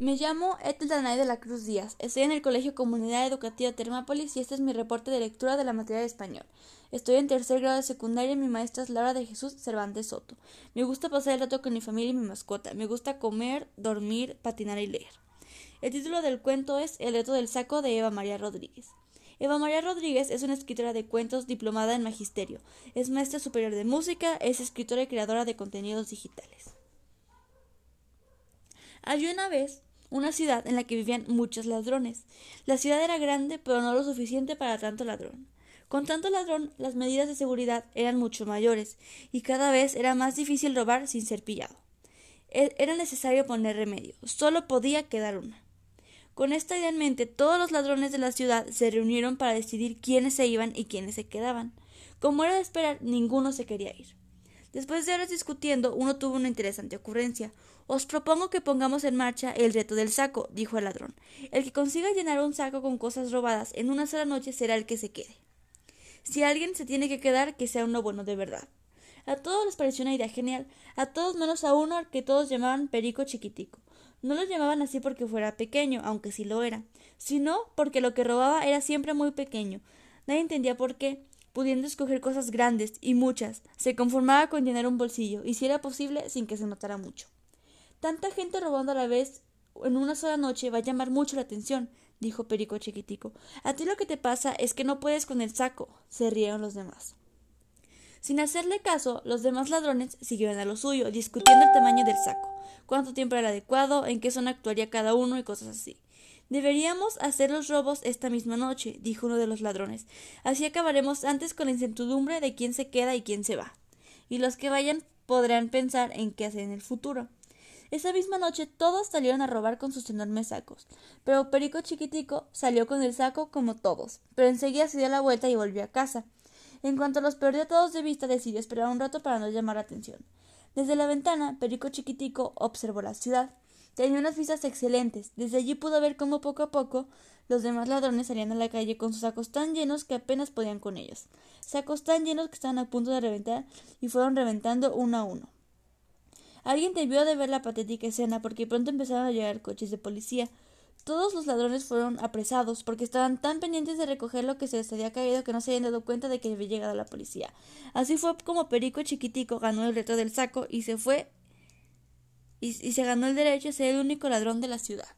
Me llamo Ethel Danay de la Cruz Díaz. Estoy en el Colegio Comunidad Educativa Termápolis y este es mi reporte de lectura de la materia de español. Estoy en tercer grado de secundaria y mi maestra es Laura de Jesús Cervantes Soto. Me gusta pasar el rato con mi familia y mi mascota. Me gusta comer, dormir, patinar y leer. El título del cuento es El reto del saco de Eva María Rodríguez. Eva María Rodríguez es una escritora de cuentos diplomada en magisterio. Es maestra superior de música, es escritora y creadora de contenidos digitales. Hay una vez una ciudad en la que vivían muchos ladrones. La ciudad era grande, pero no lo suficiente para tanto ladrón. Con tanto ladrón, las medidas de seguridad eran mucho mayores, y cada vez era más difícil robar sin ser pillado. E-, era necesario poner remedio, solo podía quedar una. Con esta idea en mente, todos los ladrones de la ciudad se reunieron para decidir quiénes se iban y quiénes se quedaban. Como era de esperar, ninguno se quería ir. Después de horas discutiendo, uno tuvo una interesante ocurrencia. Os propongo que pongamos en marcha el reto del saco, dijo el ladrón. El que consiga llenar un saco con cosas robadas en una sola noche será el que se quede. Si alguien se tiene que quedar, que sea uno bueno de verdad. A todos les pareció una idea genial, a todos menos a uno al que todos llamaban Perico Chiquitico. No lo llamaban así porque fuera pequeño, aunque sí lo era, sino porque lo que robaba era siempre muy pequeño. Nadie entendía por qué, pudiendo escoger cosas grandes y muchas, se conformaba con llenar un bolsillo, y si era posible, sin que se notara mucho. Tanta gente robando a la vez en una sola noche va a llamar mucho la atención, dijo Perico chiquitico. A ti lo que te pasa es que no puedes con el saco, se rieron los demás. Sin hacerle caso, los demás ladrones siguieron a lo suyo, discutiendo el tamaño del saco, cuánto tiempo era adecuado, en qué zona actuaría cada uno y cosas así. Deberíamos hacer los robos esta misma noche, dijo uno de los ladrones. Así acabaremos antes con la incertidumbre de quién se queda y quién se va. Y los que vayan podrán pensar en qué hacer en el futuro. Esa misma noche todos salieron a robar con sus enormes sacos, pero Perico Chiquitico salió con el saco como todos, pero enseguida se dio la vuelta y volvió a casa. En cuanto los perdió todos de vista, decidió esperar un rato para no llamar la atención. Desde la ventana, Perico Chiquitico observó la ciudad. Tenía unas vistas excelentes. Desde allí pudo ver cómo poco a poco los demás ladrones salían a la calle con sus sacos tan llenos que apenas podían con ellos. Sacos tan llenos que estaban a punto de reventar y fueron reventando uno a uno. Alguien debió de ver la patética escena porque pronto empezaron a llegar coches de policía. Todos los ladrones fueron apresados porque estaban tan pendientes de recoger lo que se les había caído que no se habían dado cuenta de que había llegado la policía. Así fue como Perico Chiquitico ganó el reto del saco y se fue y, se ganó el derecho a ser el único ladrón de la ciudad.